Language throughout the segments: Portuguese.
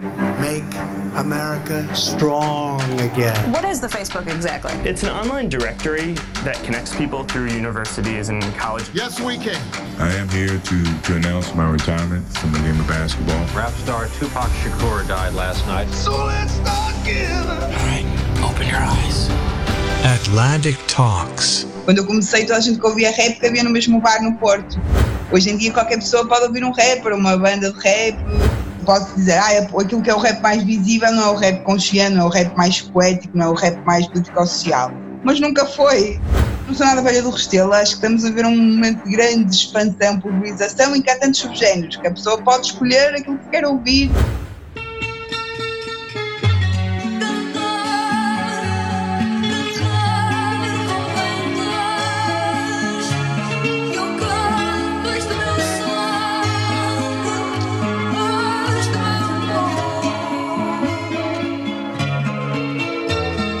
Make America strong again. What is the Facebook exactly? It's an online directory that connects people through universities and college. Yes, we can. I am here to, to announce my retirement from the game of basketball. Rap star Tupac Shakur died last night. So let's start again. All right, open your eyes. Atlantic Talks. Quando eu comecei, toda a gente que ouvia rap que havia no mesmo bar no Porto. Hoje em dia, qualquer pessoa pode ouvir um rapper, uma banda de rap. Posso dizer, ah, aquilo que é o rap mais visível não é o rap consciente, não é o rap mais poético, não é o rap mais político-social. Mas nunca foi. Não sou nada velha do Restelo, acho que estamos a ver um momento de grande expansão, pulverização, em que há tantos subgéneros, que a pessoa pode escolher aquilo que quer ouvir.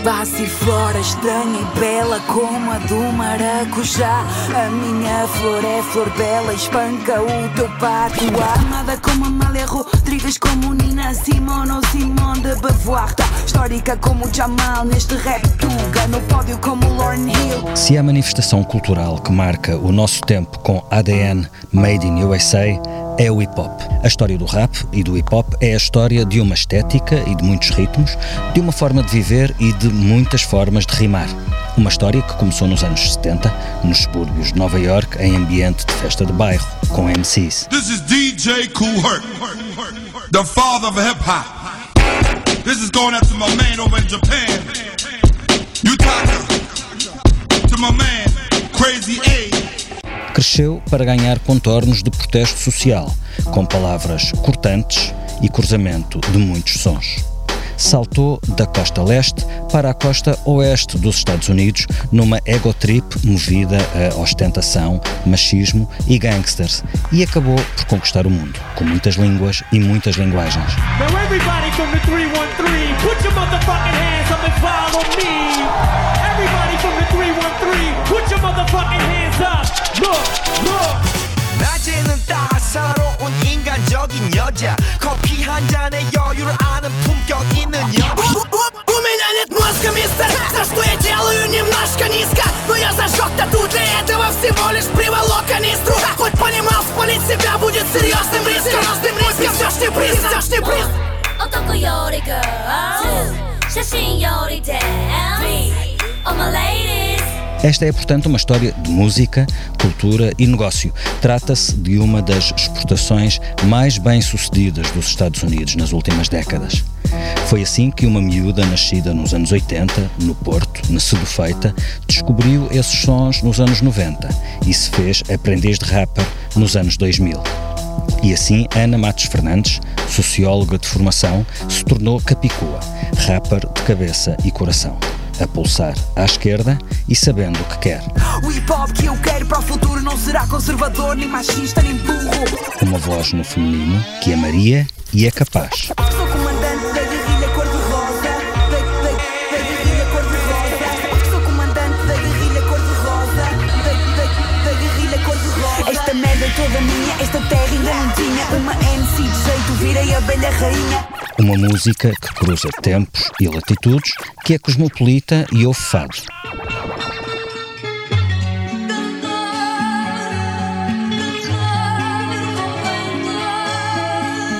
Passe flora estranha e bela como a do maracujá. A minha flor é flor bela, espanca o teu pátio. Amada como Amália Rodrigues, como Nina Simone ou Simone de Beauvoir. Tá Histórica como Jamal neste rap tuga No pódio como Lauryn Hill. Se há manifestação cultural que marca o nosso tempo com ADN Made in USA é o hip hop. A história do rap e do hip hop é a história de uma estética e de muitos ritmos, de uma forma de viver e de muitas formas de rimar. Uma história que começou nos anos 70, nos subúrbios de Nova York, em ambiente de festa de bairro, com MCs. This is DJ Kool Herc, the father of hip hop. This is going out to my man over in Japan. Utaka. To my man, Crazy A. Cresceu para ganhar contornos de protesto social, com palavras cortantes e cruzamento de muitos sons. Saltou da costa leste para a costa oeste dos Estados Unidos numa ego trip movida a ostentação, machismo e gangsters e acabou por conquistar o mundo, com muitas línguas e muitas linguagens. Now Серьезным риском, разным риском Все, что приз, все, что приз Отоку йори Шашин йори dance Esta é, portanto, uma história de música, cultura e negócio. Trata-se de uma das exportações mais bem-sucedidas dos Estados Unidos nas últimas décadas. Foi assim que uma miúda nascida nos anos 80, no Porto, na Sedufeita, descobriu esses sons nos anos 90 e se fez aprendiz de rapper nos anos 2000. E assim, Ana Matos Fernandes, socióloga de formação, se tornou capicua, rapper de cabeça e coração a pulsar à esquerda e sabendo o que quer. O hip hop que eu quero para o futuro não será conservador, nem machista, nem burro. Uma voz no feminino que é Maria e é capaz. Merda toda minha, esta terra ainda não tinha. Uma MC de jeito, virei rainha. Uma música que cruza tempos e latitudes, que é cosmopolita e ouve.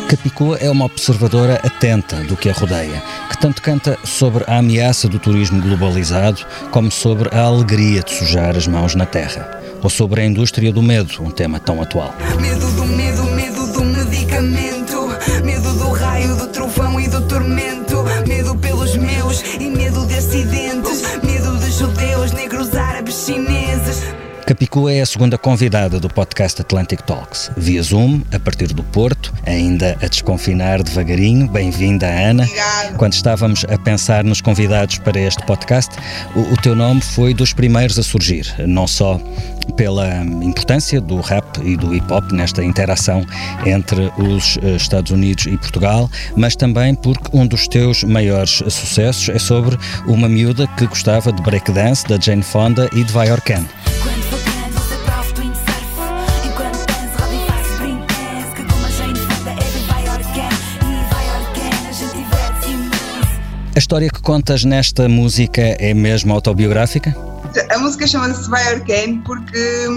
Capicua é uma observadora atenta do que a rodeia, que tanto canta sobre a ameaça do turismo globalizado, como sobre a alegria de sujar as mãos na terra, ou sobre a indústria do medo, um tema tão atual. Medo do medo, medo do medicamento. Medo do raio, do trovão e do tormento. Medo pelos meus e medo de acidentes. Medo de judeus, negros, árabes, chineses. Capicu é a segunda convidada do podcast Atlantic Talks. Via Zoom, a partir do Porto, ainda a desconfinar devagarinho. Bem-vinda, Ana. Obrigada. Quando estávamos a pensar nos convidados para este podcast, o, o teu nome foi dos primeiros a surgir, não só pela importância do rap e do hip hop nesta interação entre os eh, Estados Unidos e Portugal, mas também porque um dos teus maiores sucessos é sobre uma miúda que gostava de breakdance, da Jane Fonda e de Vayorken. A história que contas nesta música é mesmo autobiográfica? A música chama-se Vayorken porque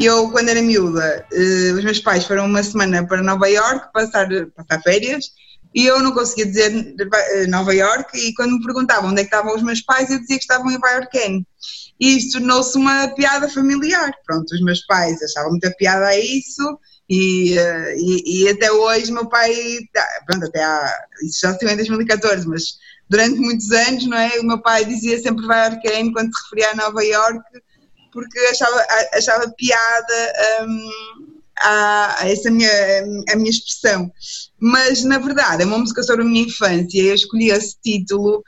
eu, quando era miúda, eh, os meus pais foram uma semana para Nova York passar, passar férias e eu não conseguia dizer eh, Nova York e quando me perguntavam onde é que estavam os meus pais eu dizia que estavam em Vayorken e isso tornou-se uma piada familiar. Pronto, os meus pais achavam muita piada a isso e, eh, e, e até hoje meu pai, tá, pronto, até há, isso já saiu em 2014, mas durante muitos anos, não é? O meu pai dizia sempre vai Arcane quando se referia a Nova York, porque achava, achava piada um, a, essa minha, a minha expressão. Mas, na verdade, é uma música sobre a minha infância, eu escolhi esse título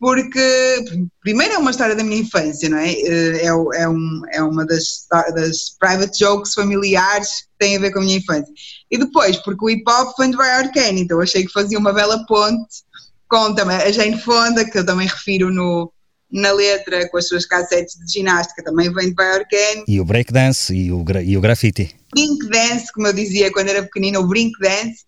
porque, primeiro, é uma história da minha infância, não é? É, é, um, é uma das, das private jokes familiares que tem a ver com a minha infância. E depois, porque o hip hop vem de Vai Arcane, então achei que fazia uma bela ponte com também a Jane Fonda, que eu também refiro no, na letra, com as suas cassetes de ginástica, também vem de Baiorken. E o breakdance e o, e o graffiti. Brink dance, como eu dizia quando era pequenina, o brink dance,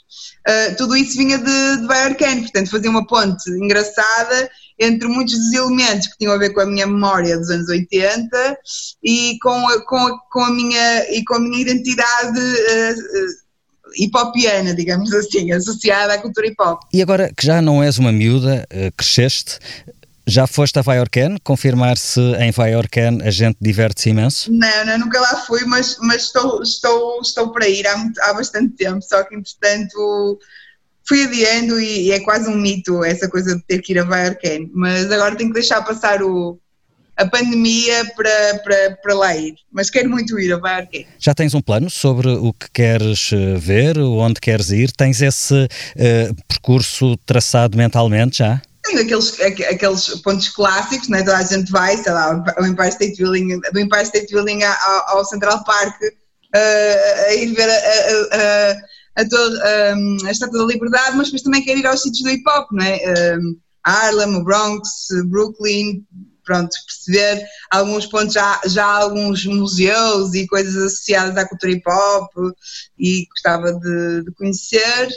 uh, tudo isso vinha de, de portanto fazia uma ponte engraçada entre muitos dos elementos que tinham a ver com a minha memória dos anos 80 e com a, com a, com a minha, e com a minha identidade uh, hipopiana, digamos assim, associada à cultura hip hop. E agora que já não és uma miúda, eh, cresceste, já foste a Vaiorken? Confirmar se em Vaiorken a gente diverte-se imenso? Não, não, nunca lá fui, mas, mas estou, estou, estou para ir há, muito, há bastante tempo, só que entretanto fui adiando e, e, é quase um mito essa coisa de ter que ir a Vaiorken, mas agora tenho que deixar passar o, a pandemia para, para, para lá ir. Mas quero muito ir a Barque. Já tens um plano sobre o que queres eh, ver, onde queres ir? Tens esse uh, percurso traçado mentalmente já? Tenho aqueles, aqueles pontos clássicos, né? toda a gente vai, sei lá, o Empire State Building, do Empire State Building ao, ao Central Park, uh, a ir ver a, a, a, a, toda, um, a Estátua da Liberdade, mas depois também quero ir aos sítios do hip hop, não é? Um, Harlem, o Bronx, Brooklyn, pronto, perceber alguns pontos, já, já alguns museus e coisas associadas à cultura hip hop e gostava de, de conhecer.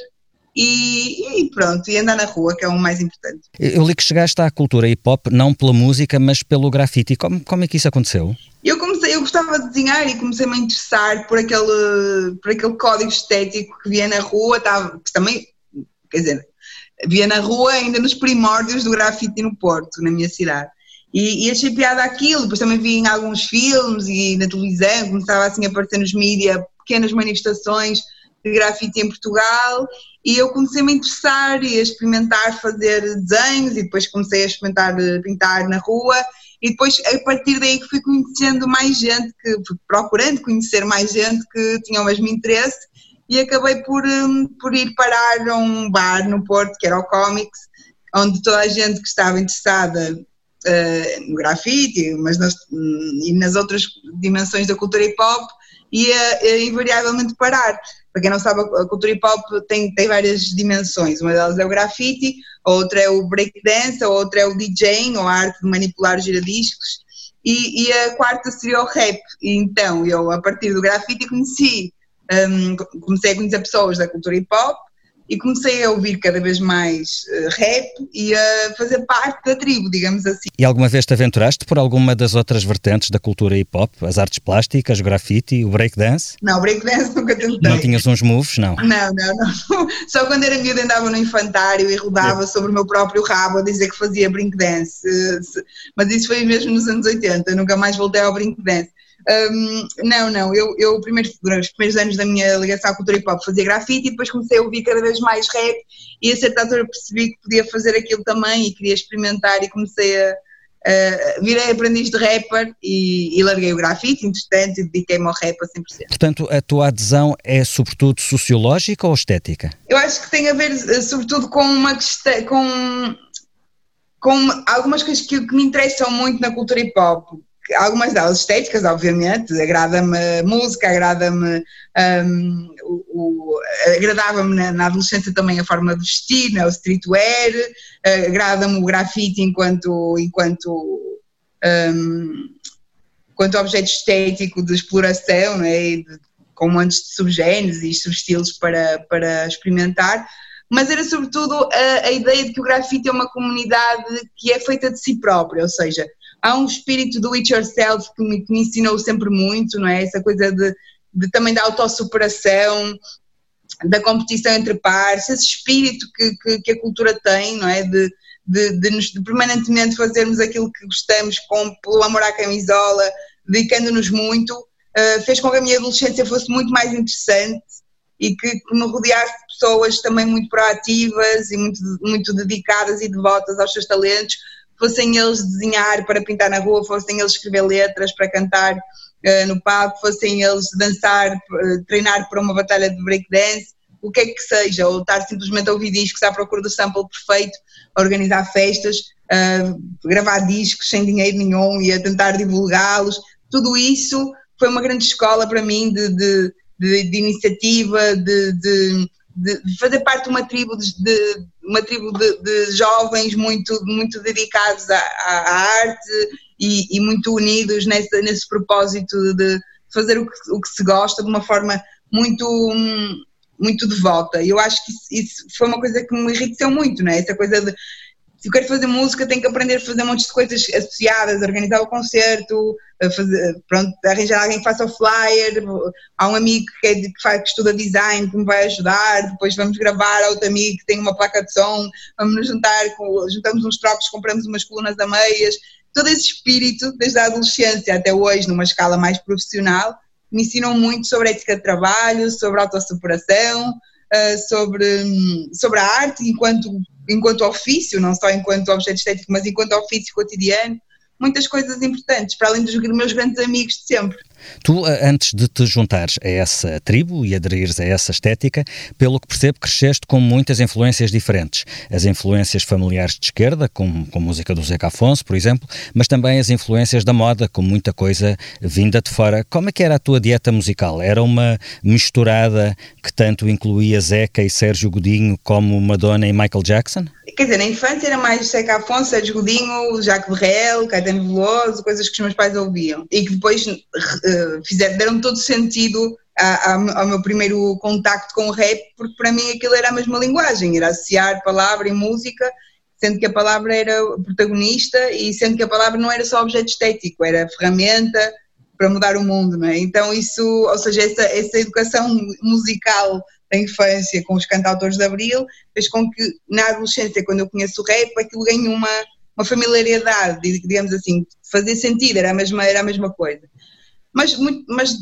E, e, pronto, e andar na rua, que é o mais importante. Eu li que chegaste à cultura hip hop não pela música, mas pelo grafite. Como, como é que isso aconteceu? Eu comecei, eu gostava de desenhar e comecei-me a interessar por aquele, por aquele código estético que via na rua, estava, que também, quer dizer, via na rua ainda nos primórdios do grafite no Porto, na minha cidade. E, e, achei piada aquilo, depois também vi em alguns filmes e na televisão, começava assim a aparecer nos mídias pequenas manifestações de grafite em Portugal e eu comecei-me a interessar e a experimentar fazer desenhos e depois comecei a experimentar eh, pintar na rua e depois a partir daí que fui conhecendo mais gente, que procurando conhecer mais gente que tinha o mesmo interesse e acabei por, hum, por ir parar a um bar no Porto, que era o Comics, onde toda a gente que estava interessada uh, no grafite, mas nas, e nas outras dimensões da cultura hip hop, ia invariavelmente parar. Para quem não sabe, a cultura hip hop tem, tem várias dimensões. Uma delas é o grafite, outra é o breakdance, outra é o DJing, ou a arte de manipular giradiscos, e, e a quarta seria o rap. E então, eu, a partir do grafite, conheci, um, comecei a conhecer pessoas da cultura hip hop, e comecei a ouvir cada vez mais uh, rap e a fazer parte da tribo, digamos assim. E alguma vez te aventuraste por alguma das outras vertentes da cultura hip hop? As artes plásticas, o grafite, o breakdance? Não, breakdance nunca tentei. Não tinhas uns moves, não? Não, não, não. Só quando era miúda andava no infantário e rodava é. sobre o meu próprio rabo a dizer que fazia breakdance. Mas isso foi mesmo nos anos 80, nunca mais voltei ao breakdance. Um, não, não, eu, eu primeiro, durante os primeiros anos da minha ligação à cultura hip hop fazia grafite e depois comecei a ouvir cada vez mais rap e a certa altura percebi que podia fazer aquilo também e queria experimentar e comecei a, uh, virei aprendiz de rapper e, e larguei o grafite, entretanto, e dediquei-me ao rap a 100%. Portanto, a tua adesão é sobretudo sociológica ou estética? Eu acho que tem a ver, uh, sobretudo, com uma questão, com, com algumas coisas que, que me interessam muito na cultura hip hop algumas delas estéticas, obviamente, agrada-me música, agrada-me um, o, o agradava-me na, na, adolescência também a forma de vestir, né, o streetwear, uh, agrada-me o grafite enquanto, enquanto, um, enquanto objeto estético de exploração, né, de, com montes de subgéneros e subestilos para, para experimentar, mas era sobretudo a, a ideia de que o grafite é uma comunidade que é feita de si própria, ou seja, há um espírito do it yourself que me, que me ensinou sempre muito, não é? Essa coisa de, de também da autossuperação, da competição entre pares, esse espírito que, que, que, a cultura tem, não é? De, de, de, nos, de permanentemente fazermos aquilo que gostamos com, pelo amor à camisola, dedicando-nos muito, uh, fez com que a minha adolescência fosse muito mais interessante e que, que me rodeasse de pessoas também muito proativas e muito, muito dedicadas e devotas aos seus talentos, fossem eles desenhar para pintar na rua, fossem eles escrever letras para cantar uh, no palco, fossem eles dançar, uh, treinar para uma batalha de breakdance, o que é que seja, ou estar simplesmente a ouvir discos à procura do sample perfeito, organizar festas, uh, gravar discos sem dinheiro nenhum e a tentar divulgá-los, tudo isso foi uma grande escola para mim de, de, de, de iniciativa, de de fazer parte de uma tribo de uma tribo de, de, jovens muito muito dedicados à, à arte e, e, muito unidos nesse, nesse propósito de fazer o que, o que se gosta de uma forma muito muito devota. Eu acho que isso, isso, foi uma coisa que me enriqueceu muito, né? Essa coisa de se eu quero fazer música, tenho que aprender a fazer um monte de coisas associadas, organizar o concerto, fazer, pronto, arranjar alguém que faça o flyer, há um amigo que, é, que, faz, que estuda design que me vai ajudar, depois vamos gravar, há outro amigo que tem uma placa de som, vamos nos juntar, juntamos uns trocos, compramos umas colunas a meias, todo esse espírito, desde a adolescência até hoje, numa escala mais profissional, me ensinam muito sobre ética de trabalho, sobre autossuperação, eh, sobre, hum, sobre a arte enquanto enquanto ofício, não só enquanto objeto estético, mas enquanto ofício cotidiano, muitas coisas importantes, para além dos meus grandes amigos de sempre. Tu, antes de te juntares a essa tribo e aderires a essa estética, pelo que percebo, cresceste com muitas influências diferentes. As influências familiares de esquerda, com, com música do Zeca Afonso, por exemplo, mas também as influências da moda, com muita coisa vinda de fora. Como é que era a tua dieta musical? Era uma misturada que tanto incluía Zeca e Sérgio Godinho como Madonna e Michael Jackson? Quer dizer, na infância era mais Zeca Afonso, Sérgio Godinho, Jacques Berrel, Caetano Veloso, coisas que os meus pais ouviam. E que depois fizeram, deram todo sentido ao meu primeiro contacto com o rap, porque para mim aquilo era a mesma linguagem, era associar palavra e música, sendo que a palavra era protagonista e sendo que a palavra não era só objeto estético, era ferramenta para mudar o mundo, não é? Então isso, ou seja, essa, essa educação musical da infância com os cantautores de Abril, fez com que na adolescência, quando eu conheço o rap, aquilo ganhe uma, uma familiaridade, digamos assim, fazer sentido, era a mesma, era a mesma coisa. Mas, muito, mas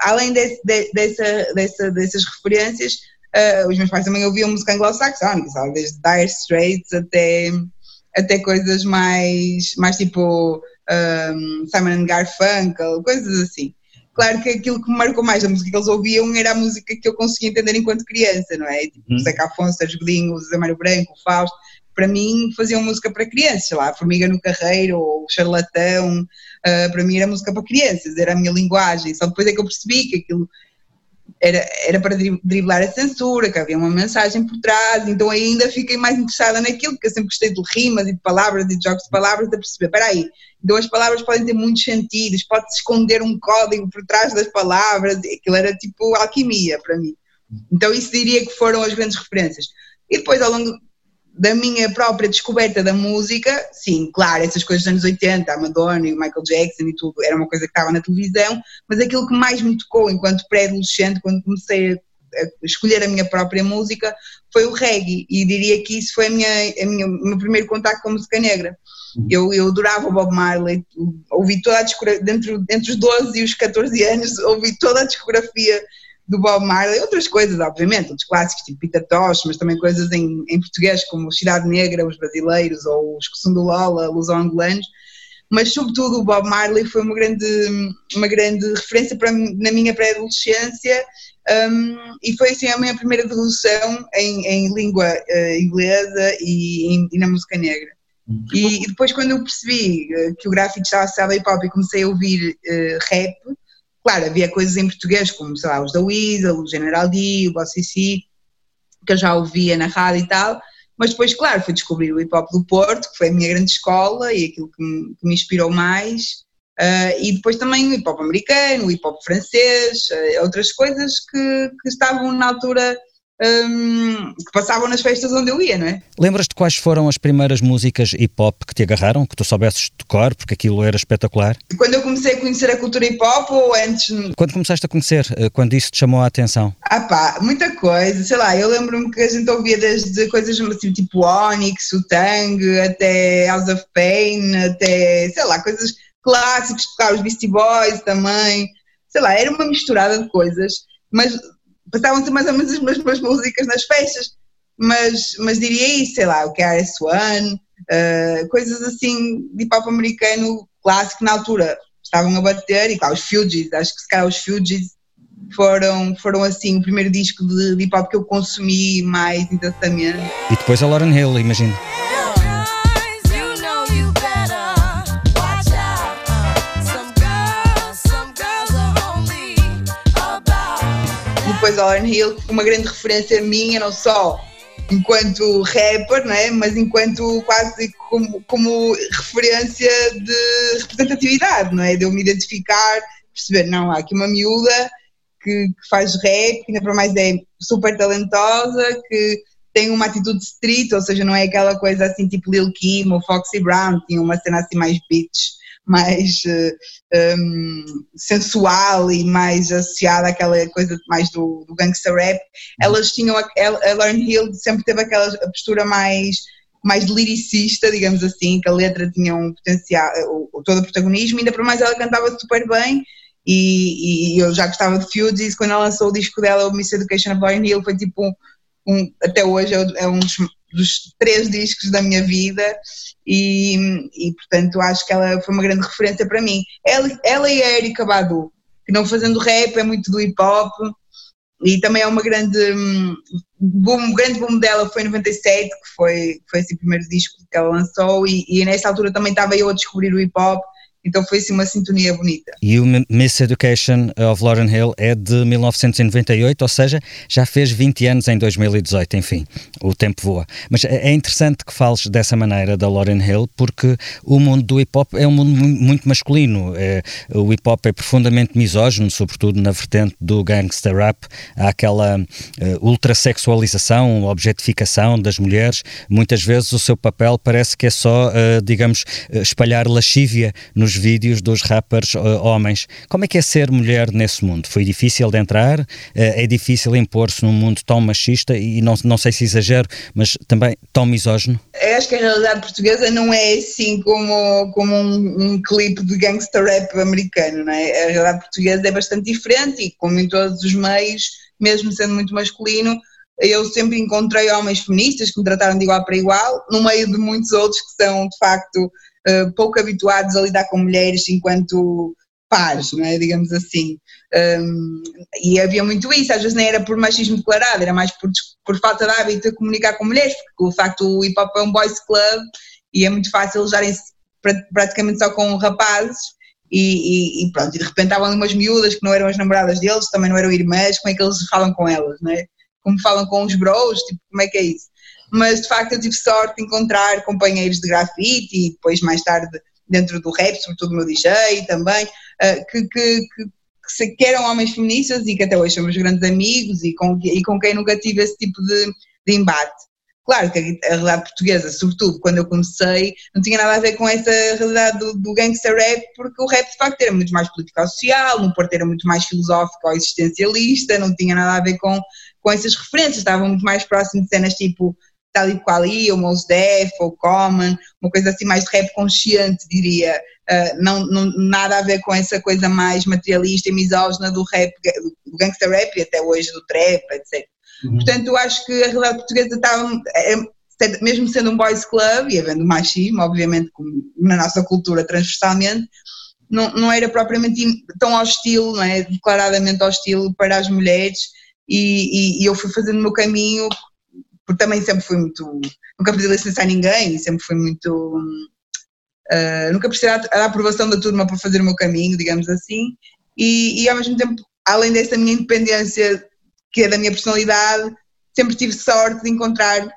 além desse, dessa, dessa, dessas referências, uh, os meus pais também ouviam música anglo-saxónica, desde Dire Straits até, até coisas mais, mais tipo um, Simon Garfunkel, coisas assim. Claro que aquilo que me marcou mais da música que eles ouviam era a música que eu conseguia entender enquanto criança, não é? Tipo, uhum. Zeca Afonso, Sérgio Godinho, o Zé Mário Branco, o Fausto, para mim faziam música para crianças, sei lá, Formiga no Carreiro, ou o Charlatão, uh, para mim era música para crianças, era a minha linguagem, só depois é que eu percebi que aquilo era, era para driblar a censura, que havia uma mensagem por trás, então ainda fiquei mais interessada naquilo, porque eu sempre gostei de rimas e de palavras e de jogos de palavras, a perceber, espera aí, então as palavras podem ter muitos sentidos, pode-se esconder um código por trás das palavras, aquilo era tipo alquimia para mim. Então isso diria que foram as grandes referências. E depois ao longo da minha própria descoberta da música, sim, claro, essas coisas dos anos 80, a Madonna e o Michael Jackson e tudo, era uma coisa que estava na televisão, mas aquilo que mais me tocou enquanto pré-adolescente, quando comecei a escolher a minha própria música, foi o reggae, e diria que isso foi a minha, a minha, o meu primeiro contato com a música negra. Eu, eu adorava o Bob Marley, ouvi toda a discografia, entre, entre os 12 e os 14 anos, ouvi toda a discografia do Bob Marley, outras coisas, obviamente, outros clássicos, tipo Pita Tosh, mas também coisas em, em português, como Cidade Negra, Os Brasileiros, ou Os que são do Lola, Los Angolanos, mas sobretudo o Bob Marley foi uma grande, uma grande referência para na minha pré-adolescência um, e foi assim a minha primeira devolução em, em língua uh, inglesa e, em, e, na música negra. E, e, depois quando eu percebi uh, que o gráfico estava a hip hop e comecei a ouvir uh, rap, claro, havia coisas em português como, sei lá, os da Weasel, o General D, o Bossy C, que eu já ouvia na rádio e tal, mas depois, claro, fui descobrir o hip hop do Porto, que foi a minha grande escola e aquilo que me, que me inspirou mais. Uh, e depois também o hip hop americano, o hip hop francês, uh, outras coisas que, que, estavam na altura um, que passavam nas festas onde eu ia, não é? Lembras-te quais foram as primeiras músicas hip hop que te agarraram, que tu soubesses de cor, porque aquilo era espetacular? Quando eu comecei a conhecer a cultura hip hop ou antes? Quando começaste a conhecer, eh, quando isso te chamou a atenção? Ah pá, muita coisa, sei lá, eu lembro-me que a gente ouvia desde coisas assim, tipo Onyx, o Tang, até House of Pain, até, sei lá, coisas clássicos, tocar os Beastie Boys também, sei lá, era uma misturada de coisas, mas passavam-se mais ou menos as mesmas músicas nas festas, mas, mas diria isso, sei lá, o que é uh, coisas assim de hip hop americano clássico na altura estavam a bater, e claro, os Fugees, acho que se calhar os Fugees foram, foram assim o primeiro disco de, de hip hop que eu consumi mais intensamente. E depois a Lauren Hill, imagino. Depois Lauren Hill, uma grande referência minha, não só enquanto rapper, não é? mas enquanto quase como, como referência de representatividade, não é? De eu me identificar, perceber, não, há aqui uma miúda que, que faz rap, que ainda para mais é super talentosa, que tem uma atitude street, ou seja, não é aquela coisa assim tipo Lil Kim ou Foxy Brown, tinha uma cena assim mais bitch mais uh, um, sensual e mais associada àquela coisa mais do, do gangster rap, elas tinham, a, a Lauren Hill sempre teve aquela postura mais mais liricista, digamos assim, que a letra tinha um potencial, o, todo o protagonismo, ainda por mais ela cantava super bem e, e eu já gostava de Fugees, quando ela lançou o disco dela, o Miss Education of Lauren Hill, foi tipo um, um até hoje é, é um dos, dos três discos da minha vida e, e, portanto acho que ela foi uma grande referência para mim. Ela, ela e a Erika Badu, que não fazendo rap, é muito do hip hop e também é uma grande hum, boom, grande boom dela foi em 97, que foi, foi esse primeiro disco que ela lançou e, e nessa altura também estava eu a descobrir o hip hop então foi assim uma sintonia bonita. E o Miss Education of Lauren Hill é de 1998, ou seja, já fez 20 anos em 2018, enfim, o tempo voa. Mas é, é interessante que fales dessa maneira da Lauren Hill, porque o mundo do hip hop é um mundo muito masculino. É, o hip hop é profundamente misógino, sobretudo na vertente do gangster rap. Há aquela uh, ultrasexualização, objetificação das mulheres. Muitas vezes o seu papel parece que é só, uh, digamos, espalhar lascívia nos vídeos dos rappers uh, homens. Como é que é ser mulher nesse mundo? Foi difícil de entrar? Uh, é difícil impor-se num mundo tão machista e não, não sei se exagero, mas também tão misógino? Eu acho que a realidade portuguesa não é assim como, como um, um clipe de gangster rap americano, não é? A realidade portuguesa é bastante diferente e, como em todos os meios, mesmo sendo muito masculino, eu sempre encontrei homens feministas que me trataram de igual para igual, no meio de muitos outros que são, de facto, uh, pouco habituados a lidar com mulheres enquanto pares, não é? digamos assim. Um, e havia muito isso, às vezes nem era por machismo declarado, era mais por, por falta de hábito de comunicar com mulheres, porque o facto o hip hop é um boys club e é muito fácil usarem-se praticamente só com rapazes e, e, e, pronto, e de repente estavam ali umas miúdas que não eram as namoradas deles, também não eram irmãs, como é que eles falam com elas, não é? Como falam com os bros, tipo, como é que é isso? Mas de facto eu tive sorte de encontrar companheiros de grafite e depois mais tarde dentro do rap, sobretudo o meu DJ também, uh, que, que, que, que, eram homens feministas e que até hoje somos grandes amigos e com, e com quem nunca tive esse tipo de, de embate. Claro que a realidade portuguesa, sobretudo quando eu comecei, não tinha nada a ver com essa realidade do, do gangster rap, porque o rap de facto era muito mais político-social, no Porto era muito mais filosófico existencialista, não tinha nada a ver com, com essas referências, estavam muito mais próximo de cenas tipo tal e qual aí, ou Mos Def, ou Common, uma coisa assim mais de rap consciente, diria, uh, não, não, nada a ver com essa coisa mais materialista e misógina do rap, do gangster rap e até hoje do trap, etc. Uhum. Portanto, eu acho que a realidade portuguesa estava, é, mesmo sendo um boys club e havendo machismo, obviamente, na nossa cultura transversalmente, não, não era propriamente tão hostil, não é? declaradamente hostil para as mulheres e, e, e eu fui fazendo o meu caminho, porque também sempre fui muito, nunca pedi licença a ninguém, sempre fui muito, uh, nunca precisei da aprovação da turma para fazer o meu caminho, digamos assim, e, e ao mesmo tempo, além dessa minha independência, que é da minha personalidade, sempre tive sorte de encontrar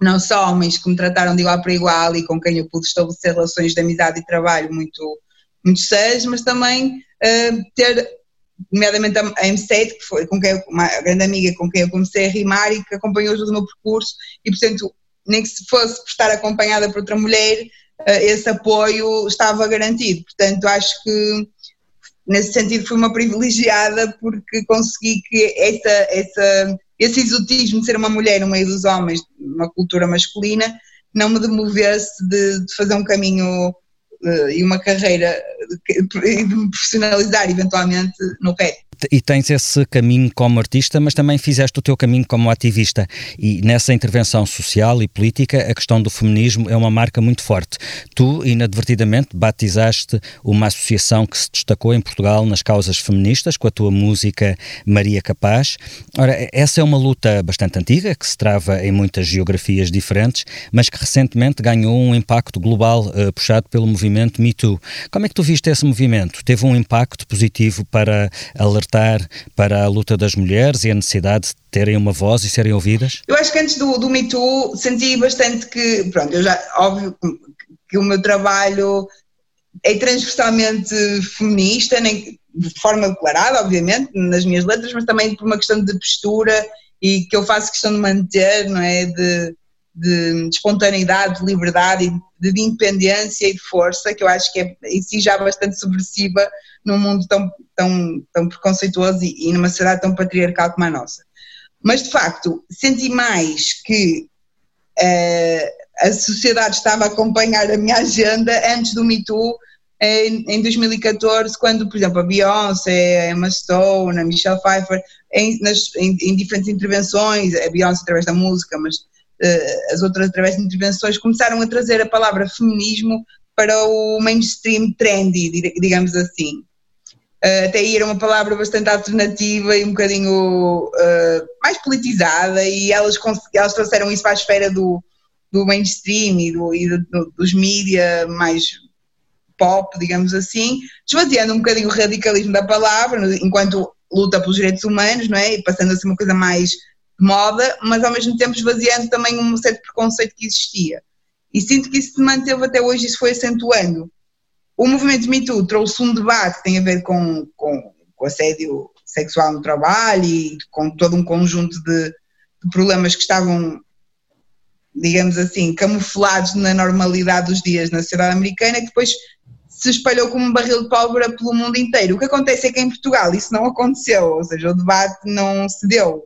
não só homens que me trataram de igual para igual e com quem eu pude estabelecer relações de amizade e trabalho muito, muito sérias, mas também uh, ter, nomeadamente a M7, que foi com quem eu, uma grande amiga com quem eu comecei a rimar e que acompanhou todo o meu percurso, e portanto, nem que se fosse por estar acompanhada por outra mulher, uh, esse apoio estava garantido. Portanto, acho que nesse sentido fui uma privilegiada porque consegui que essa, essa esse exotismo de ser uma mulher no meio dos homens, uma cultura masculina, não me demovesse de, de fazer um caminho e uma carreira e de me profissionalizar eventualmente no rap e tens esse caminho como artista, mas também fizeste o teu caminho como ativista. E nessa intervenção social e política, a questão do feminismo é uma marca muito forte. Tu, inadvertidamente, batizaste uma associação que se destacou em Portugal nas causas feministas, com a tua música Maria Capaz. Ora, essa é uma luta bastante antiga, que se trava em muitas geografias diferentes, mas que recentemente ganhou um impacto global uh, puxado pelo movimento Me Too. Como é que tu viste esse movimento? Teve um impacto positivo para alertar para a luta das mulheres e a necessidade de terem uma voz e serem ouvidas? Eu acho que antes do, do Me Too senti bastante que, pronto, eu já, óbvio que o meu trabalho é transversalmente feminista, nem, de forma declarada, obviamente, nas minhas letras, mas também por uma questão de postura e que eu faço questão de manter, não é? De, de, de espontaneidade, de liberdade, de, de, independência e de força, que eu acho que é em si já bastante subversiva num mundo tão, tão, tão preconceituoso e, e numa sociedade tão patriarcal como a nossa. Mas, de facto, senti mais que uh, a sociedade estava a acompanhar a minha agenda antes do Me Too, em, em 2014, quando, por exemplo, a Beyoncé, a Emma Stone, a Michelle Pfeiffer, em, nas, em, em diferentes intervenções, a Beyoncé através da música, mas as outras através de intervenções, começaram a trazer a palavra feminismo para o mainstream trendy, digamos assim. Uh, até aí era uma palavra bastante alternativa e um bocadinho uh, mais politizada e elas, elas trouxeram isso para a esfera do, do mainstream e, do, e do, dos mídia mais pop, digamos assim, desvaziando um bocadinho o radicalismo da palavra, enquanto luta pelos direitos humanos, não é? E passando a ser uma coisa mais moda, mas ao mesmo tempo esvaziando também um certo preconceito que existia. E sinto que isso se manteve até hoje, isso foi acentuando. O movimento Me Too trouxe um debate que tem a ver com, com, com assédio sexual no trabalho e com todo um conjunto de, de problemas que estavam, digamos assim, camuflados na normalidade dos dias na sociedade americana, que depois se espalhou como um barril de pólvora pelo mundo inteiro. O que acontece é que em Portugal isso não aconteceu, ou seja, o debate não se deu.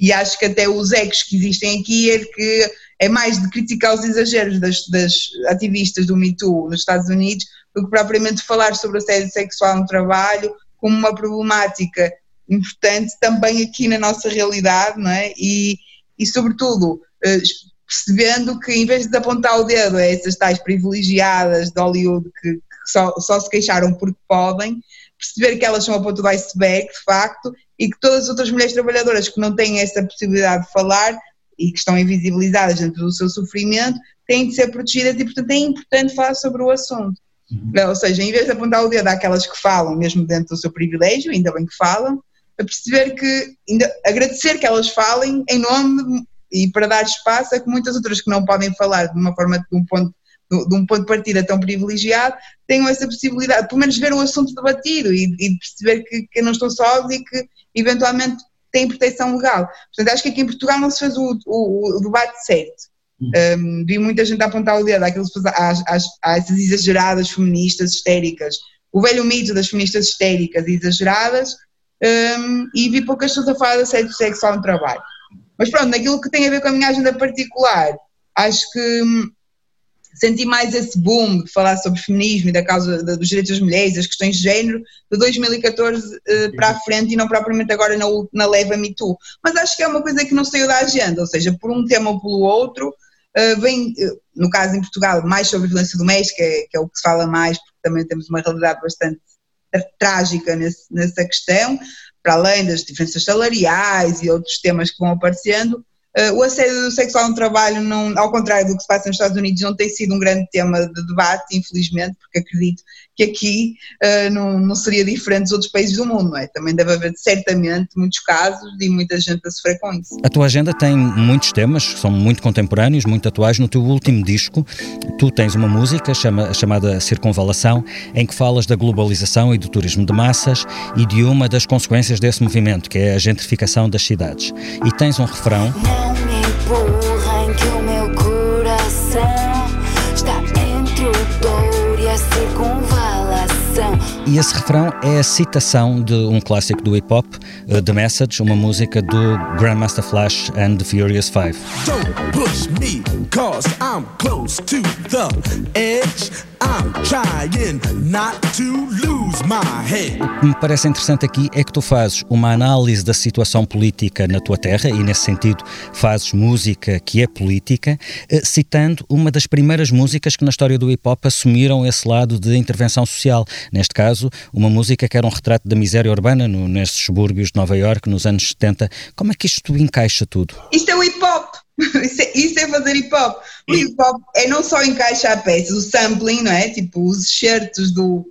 E acho que até os ecos que existem aqui é que é mais de criticar os exageros das, das ativistas do Me Too nos Estados Unidos do que propriamente falar sobre assédio sexual no trabalho como uma problemática importante também aqui na nossa realidade, não é? E, e sobretudo, uh, percebendo que em vez de apontar o dedo a essas tais privilegiadas de Hollywood que, que só, só, se queixaram porque podem, perceber que elas são a ponta do iceberg, de facto, e que todas as outras mulheres trabalhadoras que não têm essa possibilidade de falar e que estão invisibilizadas dentro do seu sofrimento têm de ser protegidas e, portanto, é importante falar sobre o assunto. Uhum. Ou seja, em vez de apontar o dedo àquelas que falam, mesmo dentro do seu privilégio, ainda bem que falam, a perceber que, ainda, agradecer que elas falem em nome e para dar espaço a que muitas outras que não podem falar de uma forma, de um ponto, de um ponto de partida tão privilegiado, tenham essa possibilidade, pelo menos ver o assunto debatido e, e perceber que, que não estão sós e que eventualmente têm proteção legal. Portanto, acho que aqui em Portugal não se fez o, o, o debate certo. Um, uhum. vi muita gente a apontar o dedo àqueles, às, às, às essas exageradas feministas histéricas, o velho mito das feministas histéricas e exageradas, um, e vi poucas pessoas a falar de assédio sexual no trabalho. Mas pronto, naquilo que tem a ver com a minha agenda particular, acho que hum, senti mais esse boom de falar sobre feminismo e da causa dos direitos das mulheres, das questões de género, de 2014 uh, para a frente e não propriamente agora na, na leva Me Too. Mas acho que é uma coisa que não saiu da agenda, ou seja, por um tema ou pelo outro, uh, vem, uh, no caso em Portugal, mais sobre violência doméstica, que é, que é o que se fala mais, porque também temos uma realidade bastante trágica nesse, nessa questão, para além das diferenças salariais e outros temas que vão aparecendo, o assédio sexual no trabalho, não, ao contrário do que se passa nos Estados Unidos, não tem sido um grande tema de debate, infelizmente, porque acredito que aqui uh, não, não, seria diferente dos outros países do mundo, não é? Também deve haver certamente muitos casos e muita gente a sofrer com isso. A tua agenda tem muitos temas, são muito contemporâneos, muito atuais. No teu último disco, tu tens uma música chama, chamada Circunvalação, em que falas da globalização e do turismo de massas e de uma das consequências desse movimento, que é a gentrificação das cidades. E tens um refrão. E esse refrão é a citação de um clássico do hip hop, uh, The Message, uma música do Grandmaster Flash and the Furious Five. Don't push me, cause I'm close to the edge. I'm trying not to lose my head. O que me parece interessante aqui é que tu fazes uma análise da situação política na tua terra e, nesse sentido, fazes música que é política, eh, citando uma das primeiras músicas que na história do hip hop assumiram esse lado de intervenção social. Neste caso, uma música que era um retrato da miséria urbana no, nestes subúrbios de Nova York nos anos 70. Como é que isto encaixa tudo? Isto é o hip hop. Isso é, isso é, fazer hip hop. O hip hop é não só encaixar peças, o sampling, não é? Tipo, os excertos do,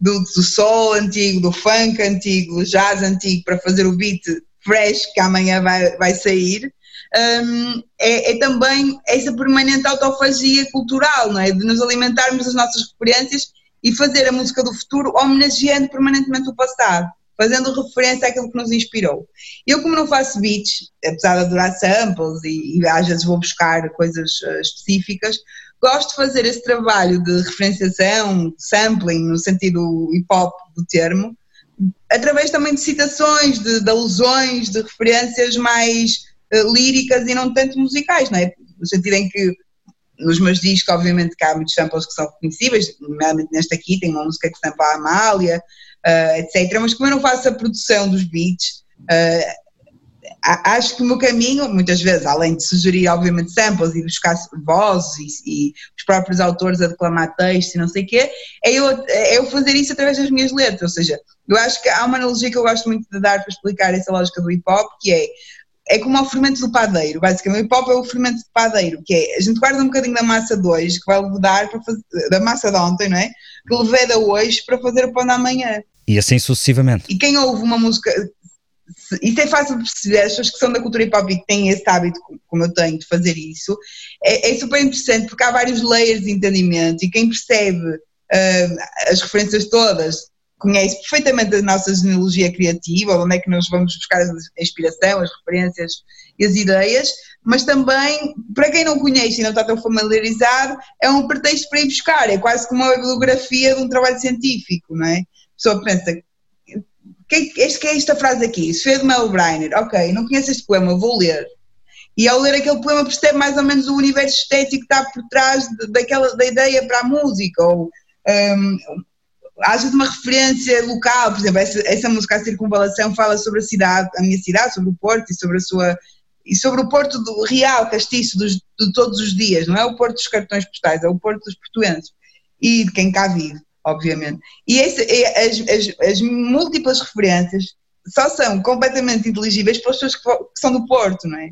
do, do soul antigo, do funk antigo, do jazz antigo, para fazer o beat fresh que amanhã vai, vai sair. Um, é, é, também essa permanente autofagia cultural, não é? De nos alimentarmos das nossas referências e fazer a música do futuro homenageando permanentemente o passado fazendo referência àquilo que nos inspirou. Eu, como não faço beats, apesar de adorar samples e, e às vezes vou buscar coisas uh, específicas, gosto de fazer esse trabalho de referenciação, sampling, no sentido hip hop do termo, através também de citações, de, de alusões, de referências mais uh, líricas e não tanto musicais, não é? No sentido em que nos meus discos, obviamente, que há muitos samples que são reconhecíveis, nomeadamente neste aqui, tem uma música que sampa a Amália, uh, etc. Mas como eu não faço a produção dos beats, uh, acho que o meu caminho, muitas vezes, além de sugerir, obviamente, samples e buscar vozes e, e os próprios autores a declamar textos e não sei o quê, é eu, é eu fazer isso através das minhas letras. Ou seja, eu acho que há uma analogia que eu gosto muito de dar para explicar essa lógica do hip hop, que é é como o fermento do padeiro, basicamente. O hip hop é o fermento do padeiro, que é a gente guarda um bocadinho da massa de hoje, que vai levedar para fazer, da massa de ontem, não é? Que leveda hoje para fazer o pão da manhã. E assim sucessivamente. E quem ouve uma música. Isso é fácil de perceber, as pessoas que são da cultura hip hop e que têm esse hábito, como eu tenho, de fazer isso, é, é super interessante porque há vários layers de entendimento e quem percebe uh, as referências todas conhece perfeitamente a nossa genealogia criativa, onde é que nós vamos buscar a inspiração, as referências e as ideias, mas também, para quem não conhece e não está tão familiarizado, é um pretexto para ir buscar, é quase como uma bibliografia de um trabalho científico, não é? Pessoa pensa, que, este, que é esta frase aqui? De Mel Brainer, ok, não conheço este poema, vou ler. E ao ler aquele poema percebe mais ou menos o universo estético que está por trás de, daquela, da ideia para a música, ou um, às vezes uma referência local, por exemplo, essa, essa música A Circunvalação fala sobre a cidade, a minha cidade, sobre o Porto e sobre a sua e sobre o Porto do real, castiço dos, de todos os dias, não é o Porto dos cartões postais, é o Porto dos portuenses e de quem cá vive, obviamente. E esse, as, as, as, múltiplas referências só são completamente inteligíveis para as pessoas que, que são do Porto, não é?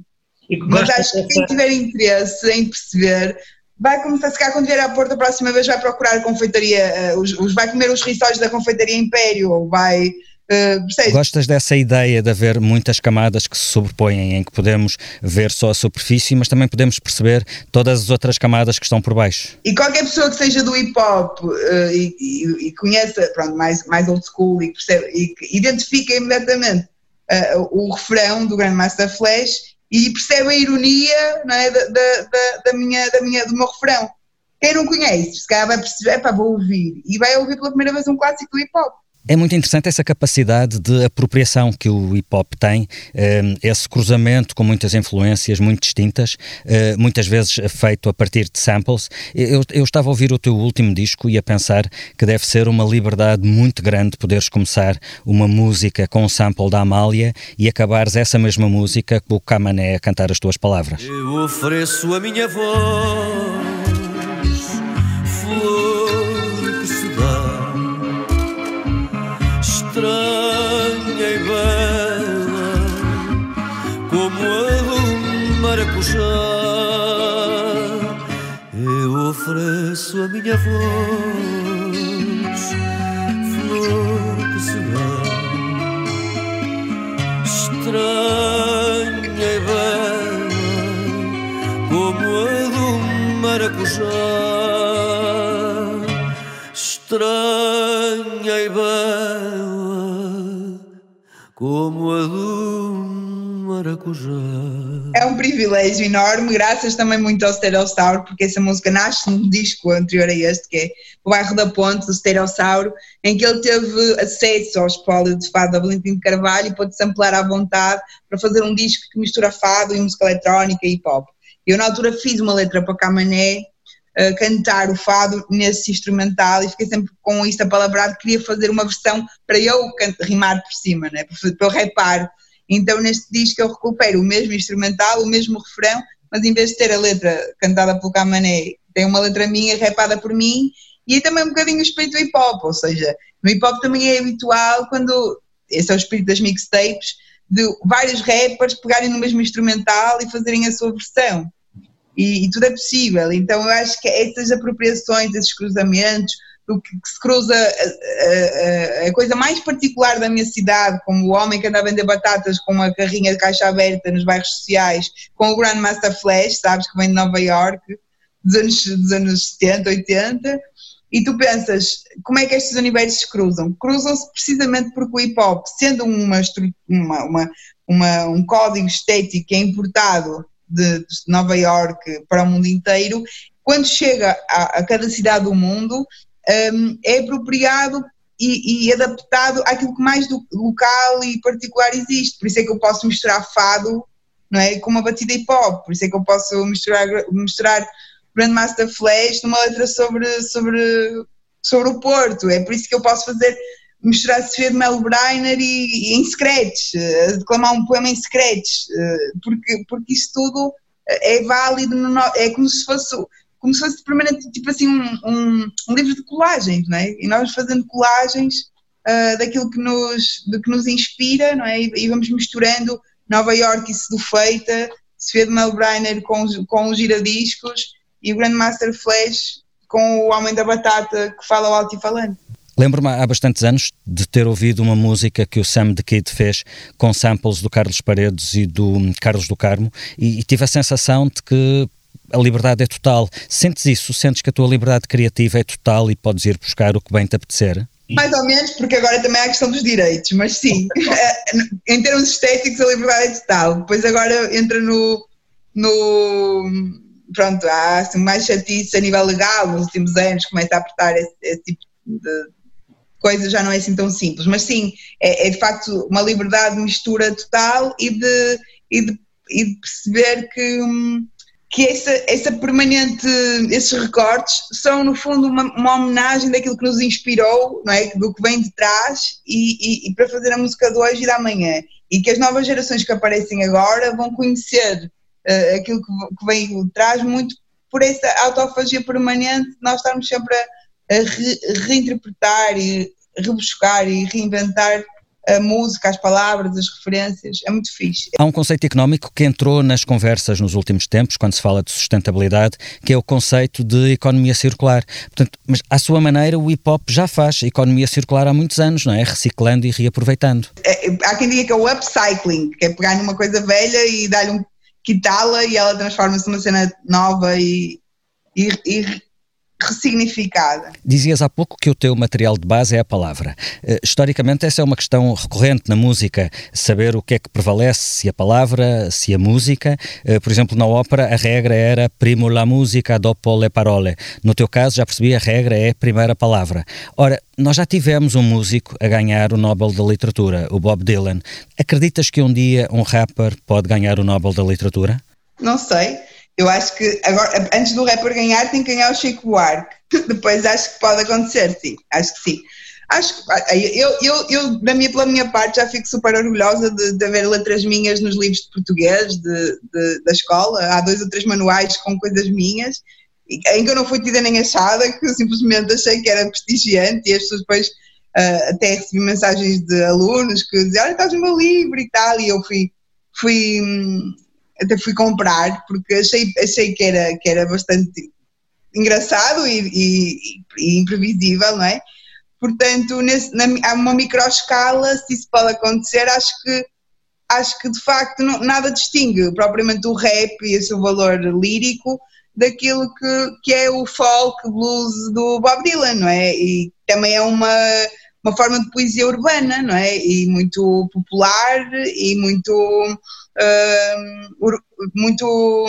Mas acho que quem tiver interesse em perceber vai começar, se calhar quando vier à Porto a próxima vez vai procurar a confeitaria, uh, os, os, vai comer os rissóis da confeitaria Império, ou vai... Uh, Gostas dessa ideia de haver muitas camadas que se sobrepõem, em que podemos ver só a superfície, mas também podemos perceber todas as outras camadas que estão por baixo? E qualquer pessoa que seja do hip hop uh, e, e, e, conheça, pronto, mais, mais old school e, percebe, e identifica imediatamente uh, o refrão do Grandmaster Flash e percebe a ironia não é, da, da, da, minha, da minha, do meu refrão. Quem não conhece, se calhar vai perceber, pá, vou ouvir, e vai ouvir pela primeira vez um clássico do hip hop. É muito interessante essa capacidade de apropriação que o hip hop tem, eh, esse cruzamento com muitas influências muito distintas, eh, muitas vezes feito a partir de samples. Eu, eu, estava a ouvir o teu último disco e a pensar que deve ser uma liberdade muito grande poderes começar uma música com um sample da Amália e acabares essa mesma música com o Camané a cantar as tuas palavras. Eu ofereço a minha voz, flor maracujá. Eu ofereço a minha voz, flor que se dá, estranha e bela como a do maracujá. Estranha e bela como a do maracujá. É um privilégio enorme, graças também muito ao Stereossauro, porque essa música nasce num disco anterior a este, que é O Bairro da Ponte, do Stereossauro, em que ele teve acesso ao espólio de fado da Valentim de Carvalho e pôde samplar à vontade para fazer um disco que mistura fado e música eletrónica e hip hop. Eu, na altura, fiz uma letra para Camané, uh, cantar o fado nesse instrumental e fiquei sempre com isto apalavrado, queria fazer uma versão para eu rimar por cima, né? para, eu rapar. Então neste disco eu recupero o mesmo instrumental, o mesmo refrão, mas em vez de ter a letra cantada pelo Camané, tem uma letra minha rapada por mim e também um bocadinho o espírito hip hop, ou seja, no hip hop também é habitual quando, esse é o espírito das mixtapes, de vários rappers pegarem no mesmo instrumental e fazerem a sua versão. E, e, tudo é possível. Então eu acho que essas apropriações, esses cruzamentos, o que, se cruza a, a, a, coisa mais particular da minha cidade, como o homem que anda a vender batatas com uma carrinha de caixa aberta nos bairros sociais, com o Grandmaster Flash, sabes, que vem de Nova York, dos anos, dos anos 70, 80, e tu pensas, como é que estes universos cruzam? Cruzam-se precisamente porque o hip hop, sendo uma, uma, uma, uma um código estético que é importado de, de Nova York para o mundo inteiro, quando chega a, a cada cidade do mundo, um, é apropriado e, e, adaptado àquilo que mais do, local e particular existe. Por isso é que eu posso misturar fado não é, com uma batida hip hop, por isso é que eu posso misturar, misturar Grandmaster Flash numa letra sobre, sobre, sobre o Porto. É por isso que eu posso fazer misturar Sofia de Mel Brainer e, e, em scratch, uh, declamar um poema em scratch, uh, porque, porque isso tudo é válido, no, é como se fosse como se fosse permanente, tipo assim, um, um, um livro de colagens, não é? E nós fazendo colagens uh, daquilo que nos, de que nos inspira, não é? E, e vamos misturando Nova York e Sedufeita, Sofia de Mel Brainer com, com os giradiscos e o Grandmaster Flash com o Homem da Batata que fala o altifalante. Lembro-me há bastantes anos de ter ouvido uma música que o Sam the Kid fez com samples do Carlos Paredes e do Carlos do Carmo e, e tive a sensação de que a liberdade é total. Sentes isso? Sentes que a tua liberdade criativa é total e podes ir buscar o que bem te apetecer? Mais ou menos, porque agora também há a questão dos direitos, mas sim, em termos estéticos a liberdade é total. Depois agora entra no, no pronto, há assim, mais chatice a nível legal nos últimos anos, começa a apertar esse, esse tipo de coisa, já não é assim tão simples. Mas sim, é, é de facto uma liberdade de mistura total e de, e de, e de perceber que, hum, que essa, essa permanente, esses recortes são no fundo uma, uma, homenagem daquilo que nos inspirou, não é? do que vem de trás e, e, e, para fazer a música de hoje e da manhã. E que as novas gerações que aparecem agora vão conhecer uh, aquilo que, que vem de trás muito por essa autofagia permanente, nós estamos sempre a re, reinterpretar e rebuscar e reinventar a música, as palavras, as referências, é muito fixe. Há um conceito económico que entrou nas conversas nos últimos tempos, quando se fala de sustentabilidade, que é o conceito de economia circular. Portanto, mas à sua maneira o hip hop já faz economia circular há muitos anos, não é? Reciclando e reaproveitando. É, há quem diga que é o upcycling, que é pegar numa coisa velha e dar-lhe um quitá-la e ela transforma-se numa cena nova e, e, e ressignificada. Dizias há pouco que o teu material de base é a palavra. Uh, historicamente, essa é uma questão recorrente na música, saber o que é que prevalece, se a palavra, se a música. Uh, por exemplo, na ópera, a regra era primo la musica, dopo le parole. No teu caso, já percebi, a regra é primeira palavra. Ora, nós já tivemos um músico a ganhar o Nobel da Literatura, o Bob Dylan. Acreditas que um dia um rapper pode ganhar o Nobel da Literatura? Não sei. Eu acho que agora, antes do rapper ganhar, tem que ganhar o Chico Buarque. Depois acho que pode acontecer, sim. Acho que sim. Acho que eu, eu, eu da minha, pela minha parte, já fico super orgulhosa de, de haver letras minhas nos livros de português de, de, da escola. Há dois ou três manuais com coisas minhas em que eu não fui tida nem achada, que eu simplesmente achei que era prestigiante e as pessoas depois uh, até recebi mensagens de alunos que diziam, olha, estás no meu livro e tal, e eu fui, fui hum, até fui comprar porque achei, achei que, era, que era bastante engraçado e, e, e imprevisível, não é? Portanto, nesse, na, a uma microescala, se isso pode acontecer, acho que acho que de facto não, nada distingue propriamente o rap e o seu valor lírico daquilo que, que é o folk blues do Bob Dylan, não é? E também é uma, uma forma de poesia urbana, não é? E muito popular e muito, uh, muito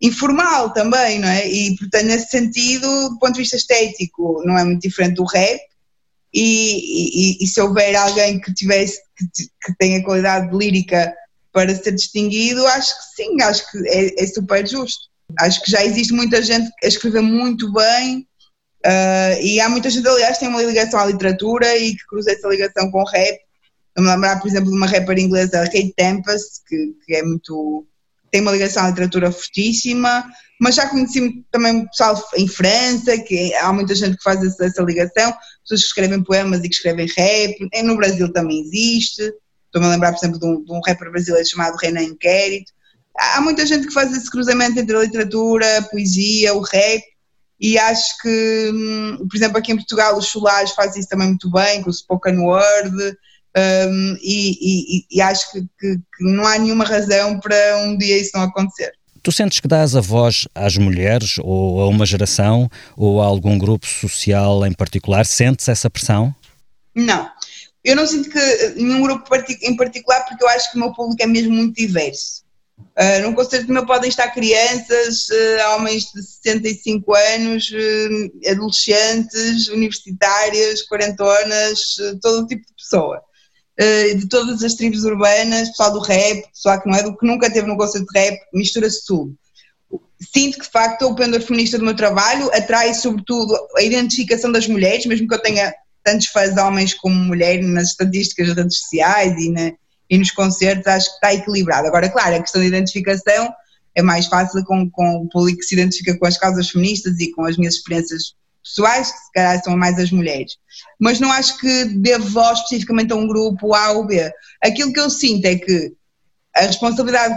informal também, não é? E portanto, nesse sentido, do ponto de vista estético, não é muito diferente do rap. E, e, e se houver alguém que tivesse que, que tenha qualidade lírica para ser distinguido, acho que sim, acho que é, é super justo. Acho que já existe muita gente a escrever muito bem uh, e há muita gente, aliás, que tem uma ligação à literatura e que cruza essa ligação com rap. Vamos lembrar, por exemplo, de uma rapper inglesa, Kate Tempest, que, que é muito. tem uma ligação à literatura fortíssima, mas já conheci também pessoal em França, que há muita gente que faz essa, essa ligação, pessoas que escrevem poemas e que escrevem rap, no Brasil também existe. Estou-me a lembrar, por exemplo, de um, de um rapper brasileiro chamado Renan Inquérito, há muita gente que faz esse cruzamento entre a literatura, a poesia, o rap, e acho que, hum, por exemplo, aqui em Portugal o Cholage faz isso também muito bem, com o spoken word, um, e, e, e, acho que, que, que não há nenhuma razão para um dia isso não acontecer. Tu sentes que dás a voz às mulheres, ou a uma geração, ou a algum grupo social em particular? Sentes essa pressão? Não. Eu não sinto que nenhum grupo em particular, porque eu acho que o meu público é mesmo muito diverso. Uh, num concerto meu podem estar crianças, uh, homens de 65 anos, uh, adolescentes, universitárias, quarentonas, todo tipo de pessoa. de todas as tribos urbanas, pessoal do rap, pessoal que não é do que nunca teve no concerto de rap, mistura-se tudo. Sinto que de facto o pendor feminista do meu trabalho atrai sobretudo a identificação das mulheres, mesmo que eu tenha tantos fãs homens como mulheres nas estatísticas das redes sociais e na, e nos concertos acho que está equilibrado. Agora, claro, a questão da identificação é mais fácil com, com o público que se identifica com as causas feministas e com as minhas experiências pessoais, que se calhar são mais as mulheres. Mas não acho que devo voz especificamente a um grupo A ou B. Aquilo que eu sinto é que a responsabilidade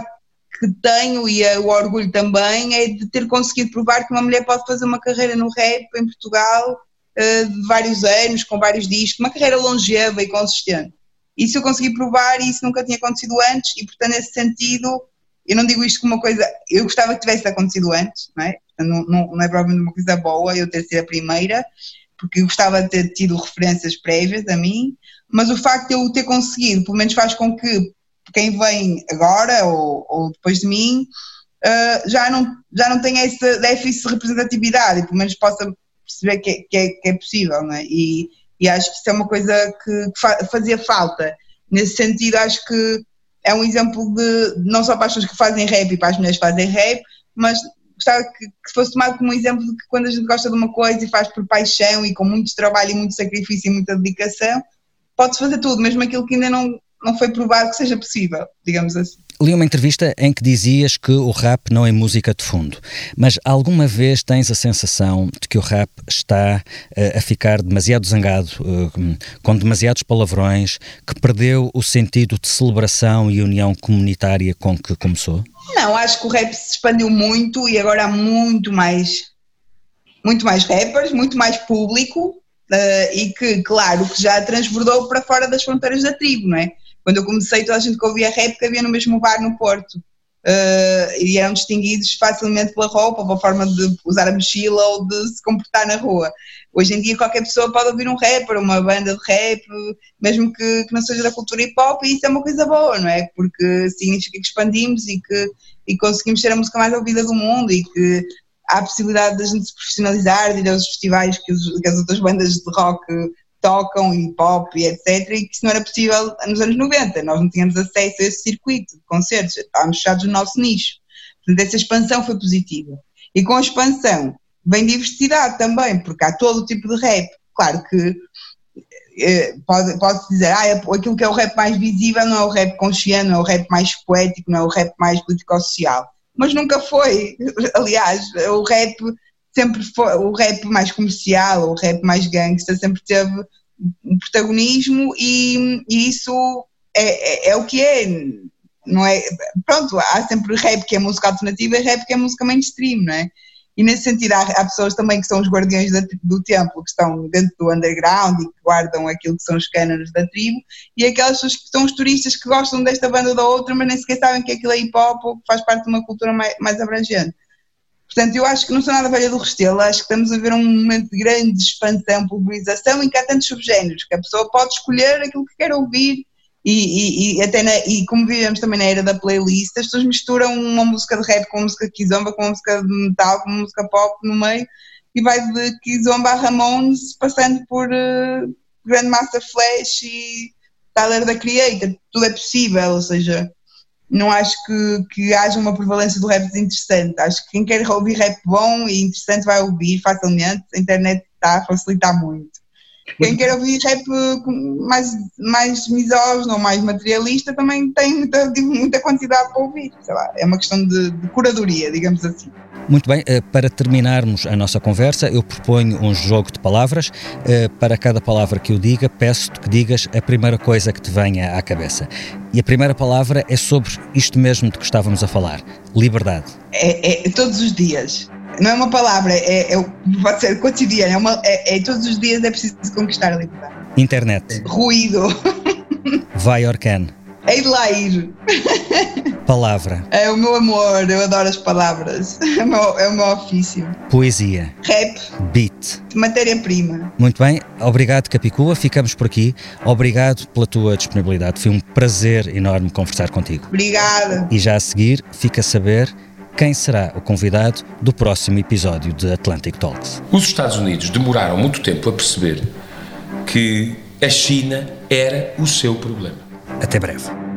que tenho e o orgulho também é de ter conseguido provar que uma mulher pode fazer uma carreira no rap em Portugal eh, de vários anos, com vários discos, uma carreira longeva e consistente. Isso eu consegui provar e isso nunca tinha acontecido antes e, portanto, nesse sentido, eu não digo isto como uma coisa, eu gostava que tivesse acontecido antes, não é? Não, não, não é provavelmente uma coisa boa eu ter sido a primeira, porque eu gostava de ter tido referências prévias a mim, mas o facto de eu ter conseguido, pelo menos faz com que quem vem agora ou, ou depois de mim uh, já, não, já não tenha esse déficit de representatividade e pelo menos possa perceber que, que, é, que é possível, não é? E, e acho que isso é uma coisa que, que fazia falta. Nesse sentido, acho que é um exemplo de não só para as pessoas que fazem rap e para as mulheres que fazem rap, mas gostava que, que fosse tomado como exemplo de que quando a gente gosta de uma coisa e faz por paixão e com muito trabalho e muito sacrifício e muita dedicação, pode-se fazer tudo, mesmo aquilo que ainda não, não foi provado que seja possível, digamos assim. Li uma entrevista em que dizias que o rap não é música de fundo, mas alguma vez tens a sensação de que o rap está uh, a ficar demasiado zangado, uh, com demasiados palavrões, que perdeu o sentido de celebração e união comunitária com que começou? Não, acho que o rap se expandiu muito e agora há muito mais, muito mais rappers, muito mais público uh, e que, claro, que já transbordou para fora das fronteiras da tribo, não é? Quando eu comecei, toda a gente que ouvia rap havia no mesmo bar no Porto. uh, e eram distinguidos facilmente pela roupa, pela forma de usar a mochila ou de se comportar na rua. Hoje em dia qualquer pessoa pode ouvir um rapper, uma banda de rap, mesmo que, que não seja da cultura hip hop, e isso é uma coisa boa, não é? Porque significa que expandimos e que e conseguimos ser a música mais ouvida do mundo e que há a possibilidade de a gente se profissionalizar, de ir aos festivais que, os, que as outras bandas de rock tocam e pop e etc. E que isso não era possível nos anos 90. Nós não tínhamos acesso a esse circuito de concertos, estávamos fechados no nosso nicho. Portanto, essa expansão foi positiva. E com a expansão vem diversidade também, porque há todo o tipo de rap. Claro que eh, pode, pode dizer, ah, é, aquilo que é o rap mais visível não é o rap consciente, não é o rap mais poético, não é o rap mais político-social. Mas nunca foi. Aliás, o rap sempre foi o rap mais comercial, o rap mais gangsta, sempre teve um protagonismo e, e isso é, é, é, o que é. Não é. Pronto, há sempre rap que é música alternativa e rap que é música mainstream, não é? E nesse sentido há, há pessoas também que são os guardiões da, do templo, que estão dentro do underground e que guardam aquilo que são os cânones da tribo, e aquelas pessoas que são os turistas que gostam desta banda ou da outra, mas nem sequer sabem que aquilo é hip hop ou que faz parte de uma cultura mais, mais abrangente. Portanto, eu acho que não sou nada velha do Restelo, acho que estamos a ver um momento de grande expansão, pulverização, em que há tantos subgéneros, que a pessoa pode escolher aquilo que quer ouvir. E, e, e até na, e como vivemos também na era da playlist, as pessoas misturam uma música de rap com uma música de kizomba, com uma música de metal, com uma música pop no meio, e vai de kizomba a Ramones, passando por uh, Grandmaster Flash e Tyler da Creator, tudo é possível, ou seja, não acho que, que haja uma prevalência do rap desinteressante. Acho que quem quer ouvir rap bom e interessante vai ouvir facilmente. A internet está a facilitar muito. Quem quer ouvir rap mais, mais misógino mais materialista também tem muita, muita quantidade para ouvir. Lá, é uma questão de, de curadoria, digamos assim. Muito bem, eh, para terminarmos a nossa conversa, eu proponho um jogo de palavras. Eh, para cada palavra que eu diga, peço-te que digas a primeira coisa que te venha à cabeça. E a primeira palavra é sobre isto mesmo de que estávamos a falar: liberdade. É, é todos os dias. Não é uma palavra, é, é pode ser cotidiano, é, uma, é, é todos os dias é preciso conquistar a liberdade. Internet. Ruído. Vai Orcan. Hei de lá ir. Palavra. É o meu amor, eu adoro as palavras. É o meu, é o meu ofício. Poesia. Rap. Beat. Matéria-prima. Muito bem, obrigado Capicua, ficamos por aqui. Obrigado pela tua disponibilidade, foi um prazer enorme conversar contigo. Obrigada. E já a seguir, fica a saber quem será o convidado do próximo episódio de Atlantic Talks. Os Estados Unidos demoraram muito tempo a perceber que a China era o seu problema. Até breve.